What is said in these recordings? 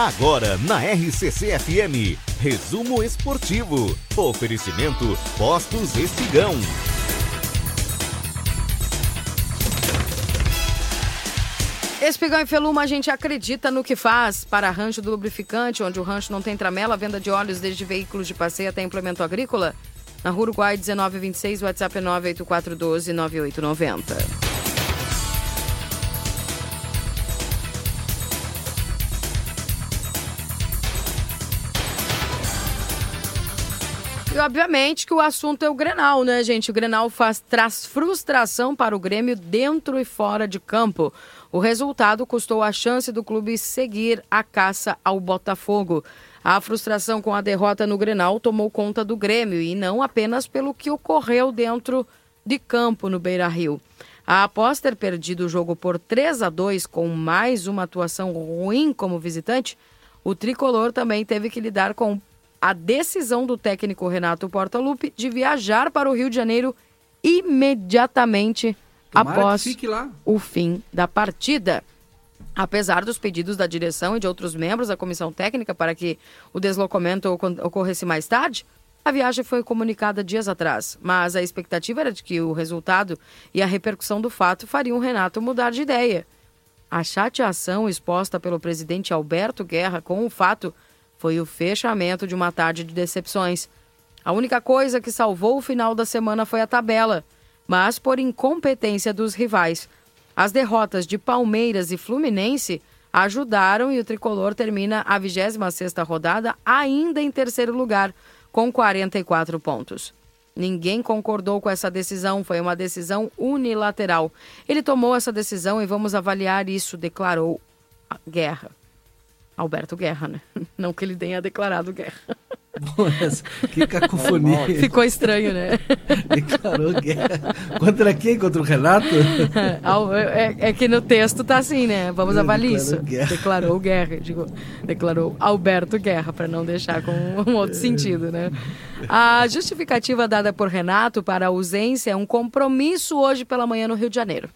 Agora na RCC FM, resumo esportivo. Oferecimento Postos Espigão. Espigão e Feluma, a gente acredita no que faz para rancho do lubrificante, onde o rancho não tem tramela, venda de óleos desde veículos de passeio até implemento agrícola. Na Uruguai 1926, WhatsApp é 98412 9890. Obviamente que o assunto é o Grenal, né, gente? O Grenal faz, traz frustração para o Grêmio dentro e fora de campo. O resultado custou a chance do clube seguir a caça ao Botafogo. A frustração com a derrota no Grenal tomou conta do Grêmio e não apenas pelo que ocorreu dentro de campo no Beira-Rio. Após ter perdido o jogo por 3 a 2 com mais uma atuação ruim como visitante, o tricolor também teve que lidar com a decisão do técnico Renato Portaluppi de viajar para o Rio de Janeiro imediatamente Tomara após o fim da partida. Apesar dos pedidos da direção e de outros membros da comissão técnica para que o deslocamento ocorresse mais tarde, a viagem foi comunicada dias atrás, mas a expectativa era de que o resultado e a repercussão do fato fariam o Renato mudar de ideia. A chateação exposta pelo presidente Alberto Guerra com o fato foi o fechamento de uma tarde de decepções. A única coisa que salvou o final da semana foi a tabela, mas por incompetência dos rivais. As derrotas de Palmeiras e Fluminense ajudaram e o tricolor termina a 26ª rodada ainda em terceiro lugar, com 44 pontos. Ninguém concordou com essa decisão, foi uma decisão unilateral. Ele tomou essa decisão e vamos avaliar isso, declarou Guerra. Alberto Guerra, né? Não que ele tenha declarado guerra. que cacofonia. Ficou estranho, né? Declarou guerra. Contra quem? Contra o Renato? É, é, é que no texto tá assim, né? Vamos avaliar isso. Guerra. Declarou guerra. Digo, declarou Alberto Guerra, para não deixar com um outro sentido, né? A justificativa dada por Renato para a ausência é um compromisso hoje pela manhã no Rio de Janeiro.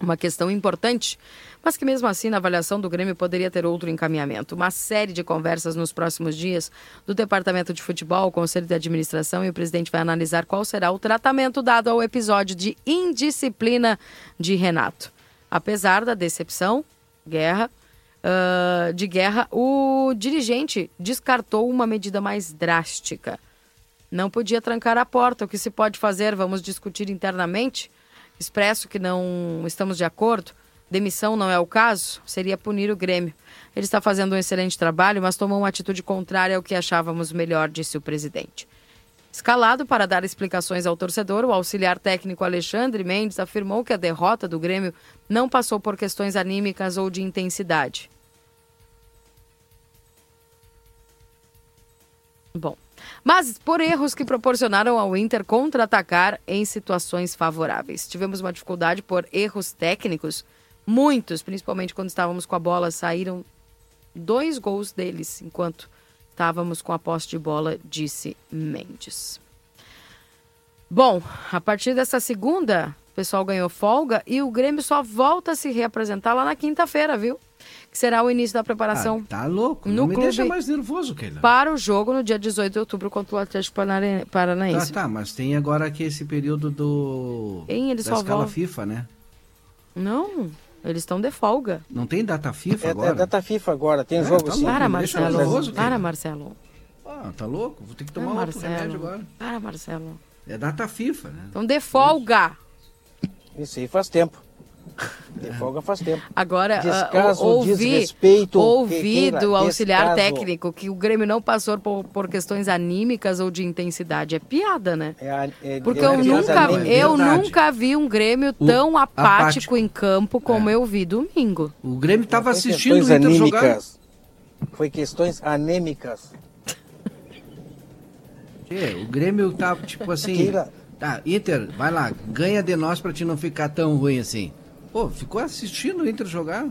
Uma questão importante mas que mesmo assim, na avaliação do Grêmio, poderia ter outro encaminhamento. Uma série de conversas nos próximos dias do Departamento de Futebol, o Conselho de Administração e o presidente vai analisar qual será o tratamento dado ao episódio de indisciplina de Renato. Apesar da decepção, guerra, uh, de guerra, o dirigente descartou uma medida mais drástica. Não podia trancar a porta. O que se pode fazer? Vamos discutir internamente. Expresso que não estamos de acordo demissão não é o caso, seria punir o Grêmio. Ele está fazendo um excelente trabalho, mas tomou uma atitude contrária ao que achávamos melhor, disse o presidente. Escalado para dar explicações ao torcedor, o auxiliar técnico Alexandre Mendes afirmou que a derrota do Grêmio não passou por questões anímicas ou de intensidade. Bom, mas por erros que proporcionaram ao Inter contra-atacar em situações favoráveis. Tivemos uma dificuldade por erros técnicos Muitos, principalmente quando estávamos com a bola, saíram dois gols deles enquanto estávamos com a posse de bola, disse Mendes. Bom, a partir dessa segunda, o pessoal ganhou folga e o Grêmio só volta a se reapresentar lá na quinta-feira, viu? Que será o início da preparação. Ah, tá louco, no não me deixa mais nervoso, Keila. Para o jogo no dia 18 de outubro contra o Atlético Paranaense. Tá, tá, mas tem agora aqui esse período do. Em, eles da só escala vão... FIFA, né? Não. Eles estão de folga. Não tem data FIFA é, agora? É data FIFA agora, tem é, jogo tá sim. Para, Marcelo. Nervoso, para, Marcelo. Ah, tá louco? Vou ter que tomar ah, outro remédio agora. Para, Marcelo. É data FIFA, né? Então de folga. Isso aí faz tempo. De folga faz tempo. Agora, ah, descaso, uh, ouvi, desrespeito, ouvi do auxiliar descaso. técnico que o Grêmio não passou por, por, questões anímicas ou de intensidade. É piada, né? É, é, Porque eu, nunca, eu nunca vi um Grêmio tão o, apático, apático, em campo como é. eu vi domingo. O Grêmio estava assistindo o Inter anímicas. jogar. Foi questões anêmicas. É, o Grêmio tá tipo assim... Tá, Inter, vai lá, ganha de nós para te não ficar tão ruim assim. Pô, ficou assistindo o Inter jogar?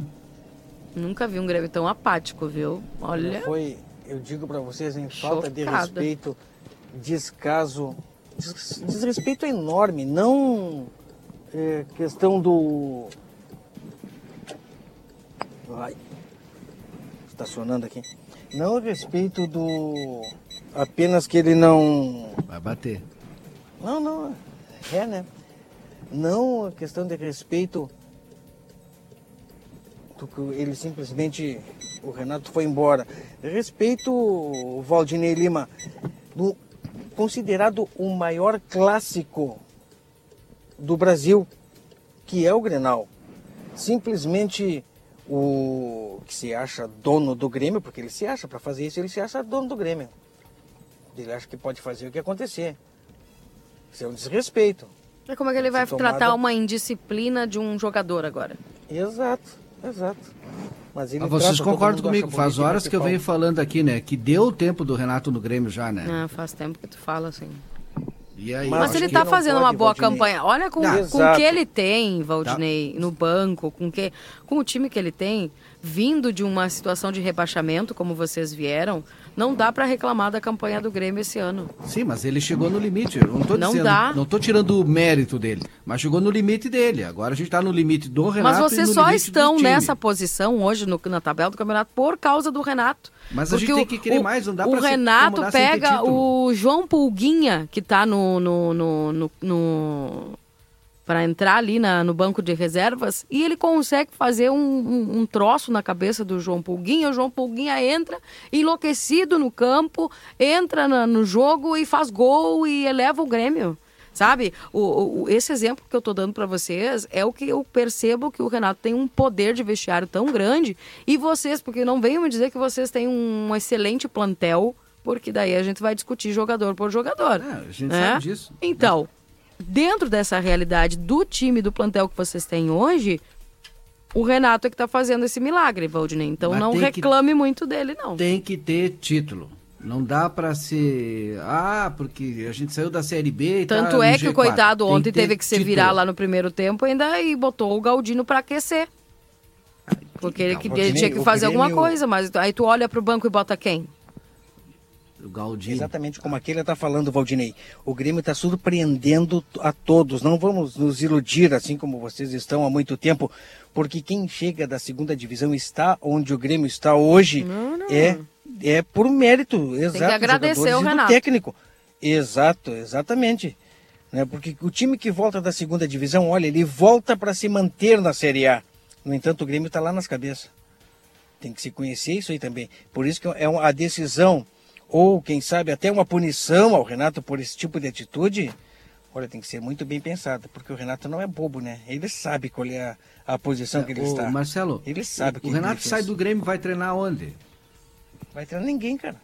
Nunca vi um Grêmio tão apático, viu? Olha. Foi, eu digo para vocês, em falta de respeito, descaso. Des, desrespeito enorme, não é, questão do. Vai. está sonando aqui. Não a respeito do. Apenas que ele não. Vai bater. Não, não. É, né? Não a questão de respeito. Que ele simplesmente. O Renato foi embora. Respeito o Valdinei Lima. Do, considerado o maior clássico do Brasil, que é o Grenal. Simplesmente o que se acha dono do Grêmio, porque ele se acha, para fazer isso, ele se acha dono do Grêmio. Ele acha que pode fazer o que acontecer. Isso é um desrespeito. É como é que ele vai tratar uma indisciplina de um jogador agora? Exato, exato. Mas, Mas vocês concordam comigo? Faz horas que eu venho falando aqui, né? Que deu o tempo do Renato no Grêmio já, né? Ah, faz tempo que tu fala assim. Aí, mas ele está fazendo uma boa Valdinei. campanha. Olha com, o com que ele tem, Valdinei, tá. no banco, com, que, com o time que ele tem, vindo de uma situação de rebaixamento, como vocês vieram, não dá para reclamar da campanha do Grêmio esse ano. Sim, mas ele chegou no limite. Eu não tô não dizendo, dá. não tô tirando o mérito dele, mas chegou no limite dele. Agora a gente está no limite do Renato. Mas vocês só estão nessa posição hoje no, na tabela do campeonato por causa do Renato. Mas Porque a gente tem que querer o, mais, não dá O Renato pega o João Pulguinha, que está no, no, no, no para entrar ali na, no banco de reservas e ele consegue fazer um, um, um, troço na cabeça do João Pulguinha. O João Pulguinha entra enlouquecido no campo, entra na, no jogo e faz gol e eleva o Grêmio. Sabe? O, o, esse exemplo que eu estou dando para vocês é o que eu percebo que o Renato tem um poder de vestiário tão grande e vocês, porque não venham me dizer que vocês têm um excelente plantel, porque daí a gente vai discutir jogador por jogador. É, a gente né? sabe disso. Então, dentro dessa realidade do time, do plantel que vocês têm hoje, o Renato é que está fazendo esse milagre, Valdinei. Então Mas não reclame que, muito dele, não. Tem que ter título. Não dá para ser. Ah, porque a gente saiu da Série B e Tanto tá é que G4. o coitado ontem teve que se título. virar lá no primeiro tempo ainda e botou o Galdino para aquecer. Porque ele, não, ele tinha que fazer Grêmio... alguma coisa, mas aí tu olha para o banco e bota quem? O Galdino. Exatamente como aquele está falando, Valdinei. O Grêmio está surpreendendo a todos. Não vamos nos iludir assim como vocês estão há muito tempo, porque quem chega da segunda divisão está onde o Grêmio está hoje não, não. é é por mérito, exato. Tem que agradecer o Renato. técnico. Exato, exatamente. Né? Porque o time que volta da segunda divisão, olha, ele volta para se manter na Série A. No entanto, o Grêmio está lá nas cabeças. Tem que se conhecer isso aí também. Por isso que é a decisão ou quem sabe até uma punição ao Renato por esse tipo de atitude, olha, tem que ser muito bem pensada, porque o Renato não é bobo, né? Ele sabe qual é a, a posição que ele está. Marcelo, ele sabe o, que o Renato sai do Grêmio vai treinar onde? Vai treinar ninguém, cara.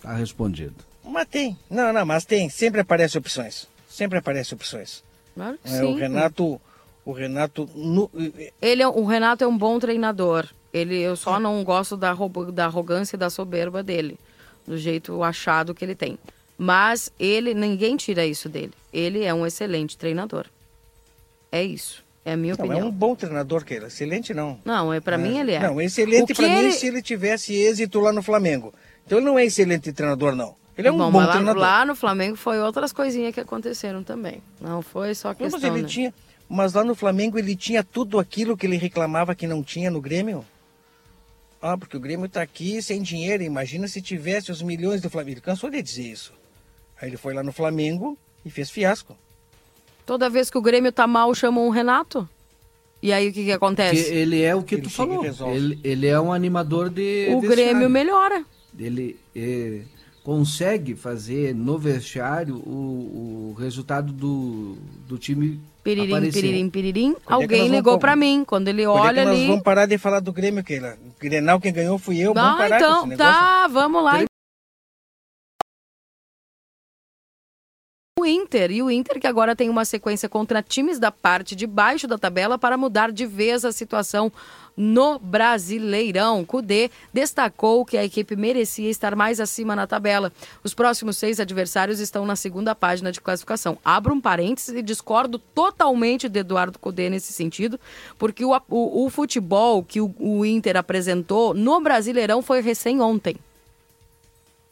Tá respondido. Mas tem. Não, não, mas tem. Sempre aparecem opções. Sempre aparecem opções. Claro que é, sim. O Renato, o Renato, no... ele é, o Renato é um bom treinador. Ele, eu só não gosto da, da arrogância e da soberba dele, do jeito achado que ele tem. Mas ele, ninguém tira isso dele. Ele é um excelente treinador. É isso. É a minha não, opinião. É um bom treinador, Keila. Excelente não. Não, é para é. mim ele é. Não, excelente para ele... mim se ele tivesse êxito lá no Flamengo. Então ele não é excelente treinador, não. Ele é um bom, bom lá, treinador. Lá no Flamengo foi outras coisinhas que aconteceram também. Não foi só questão. Não, mas ele né? tinha, mas lá no Flamengo ele tinha tudo aquilo que ele reclamava que não tinha no Grêmio. Ah, porque o Grêmio está aqui sem dinheiro. Imagina se tivesse os milhões do Flamengo. Ele cansou de dizer isso. Aí ele foi lá no Flamengo e fez fiasco. Toda vez que o Grêmio tá mal, chamam o Renato? E aí o que, que acontece? Que ele é o que ele tu falou. Ele, ele, é um animador de. O Grêmio melhora. Ele é, consegue fazer no vestiário o, o resultado do, do time Piririm, aparecer. piririm, piririm. Quando é Alguém é ligou para mim. Quando ele Quando olha é nós ali. vamos parar de falar do Grêmio, Keila. O Grenal quem ganhou fui eu. Não, vamos parar então, com esse negócio. tá, vamos lá. Inter, e o Inter que agora tem uma sequência contra times da parte de baixo da tabela para mudar de vez a situação no Brasileirão. Cudê destacou que a equipe merecia estar mais acima na tabela. Os próximos seis adversários estão na segunda página de classificação. Abro um parênteses e discordo totalmente de Eduardo Cudê nesse sentido, porque o, o, o futebol que o, o Inter apresentou no Brasileirão foi recém ontem.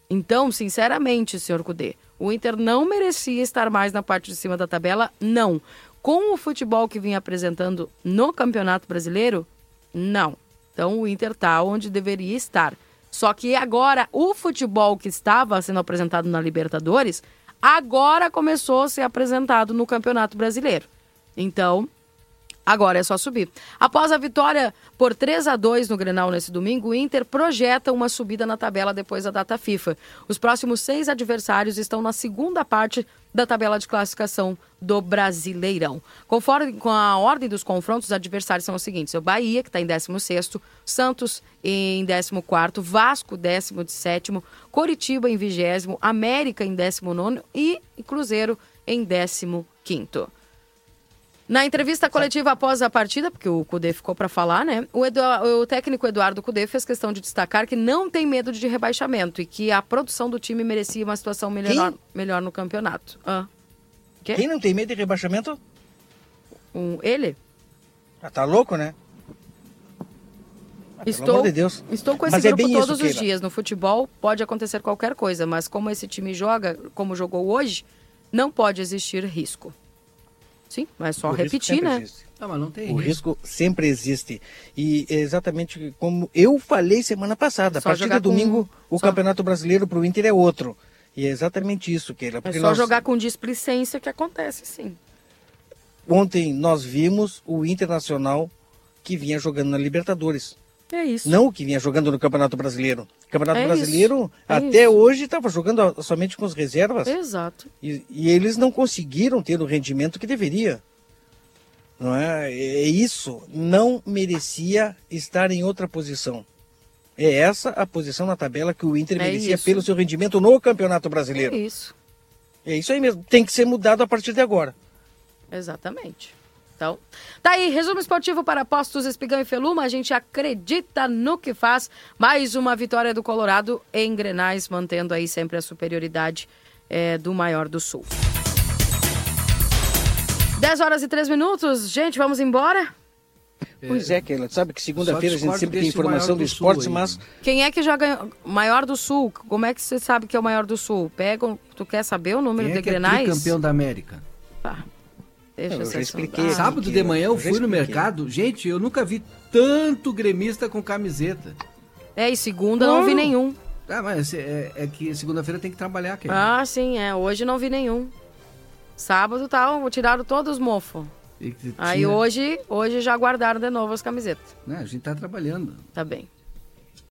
Então, sinceramente, senhor Cudê, o Inter não merecia estar mais na parte de cima da tabela, não. Com o futebol que vinha apresentando no Campeonato Brasileiro, não. Então o Inter está onde deveria estar. Só que agora o futebol que estava sendo apresentado na Libertadores, agora começou a ser apresentado no Campeonato Brasileiro. Então, Agora é só subir. Após a vitória por 3 a 2 no Grenal nesse domingo, o Inter projeta uma subida na tabela depois da data FIFA. Os próximos seis adversários estão na segunda parte da tabela de classificação do Brasileirão. Conforme com a ordem dos confrontos, os adversários são os seguintes: o Bahia, que está em 16, Santos em 14, Vasco, 17, Coritiba em 20, América em 19 e Cruzeiro em 15. Na entrevista coletiva após a partida, porque o Cudê ficou para falar, né? O, Edu... o, técnico Eduardo Cudê fez questão de destacar que não tem medo de rebaixamento e que a produção do time merecia uma situação melhor, melhor no campeonato. Ah. Quem não tem medo de rebaixamento? Um, ele? Ah, tá louco, né? Ah, estou, de Deus. estou com esse mas é grupo é todos isso, os dias. No futebol pode acontecer qualquer coisa, mas como esse time joga, como jogou hoje, não pode existir risco. Sim, mas só o repetir, né? Não, mas não tem o risco. risco sempre existe. E é exatamente como eu falei semana passada, a partir do domingo com... o só... Campeonato Brasileiro para o Inter é outro. E é exatamente isso, que É só nós... jogar com displicência que acontece, sim. Ontem nós vimos o Internacional que vinha jogando na Libertadores. É isso. Não o que vinha jogando no Campeonato Brasileiro. O Campeonato é Brasileiro, é até isso. hoje, estava jogando somente com as reservas. Exato. E, e, eles não conseguiram ter o rendimento que deveria. Não é? é isso. Não merecia estar em outra posição. É essa a posição na tabela que o Inter é merecia isso. pelo seu rendimento no Campeonato Brasileiro. É isso. É isso aí mesmo. Tem que ser mudado a partir de agora. Exatamente. Então, tá aí, resumo esportivo para Postos Espigão e Feluma. A gente acredita no que faz. Mais uma vitória do Colorado em Grenais, mantendo aí sempre a superioridade é, do maior do Sul. 10 horas e 3 minutos. Gente, vamos embora? Pois é, Keila. Sabe que segunda-feira a gente sempre tem informação do, esporte, mas. Quem é que joga maior do Sul? Como é que você sabe que é o maior do Sul? Pega, tu quer saber o número Quem é de é grenais? É campeão da América. Tá. Deixa eu já expliquei. Ah, Sábado de manhã eu, eu fui no mercado, gente, eu nunca vi tanto gremista com camiseta. É, e segunda não, não vi nenhum. Ah, mas é, é que segunda-feira tem que trabalhar, aqui. Ah, sim, é. Hoje não vi nenhum. Sábado tá, tiraram todos os mofos. Aí hoje, hoje já guardaram de novo as camisetas. Não, a gente tá trabalhando. Tá bem.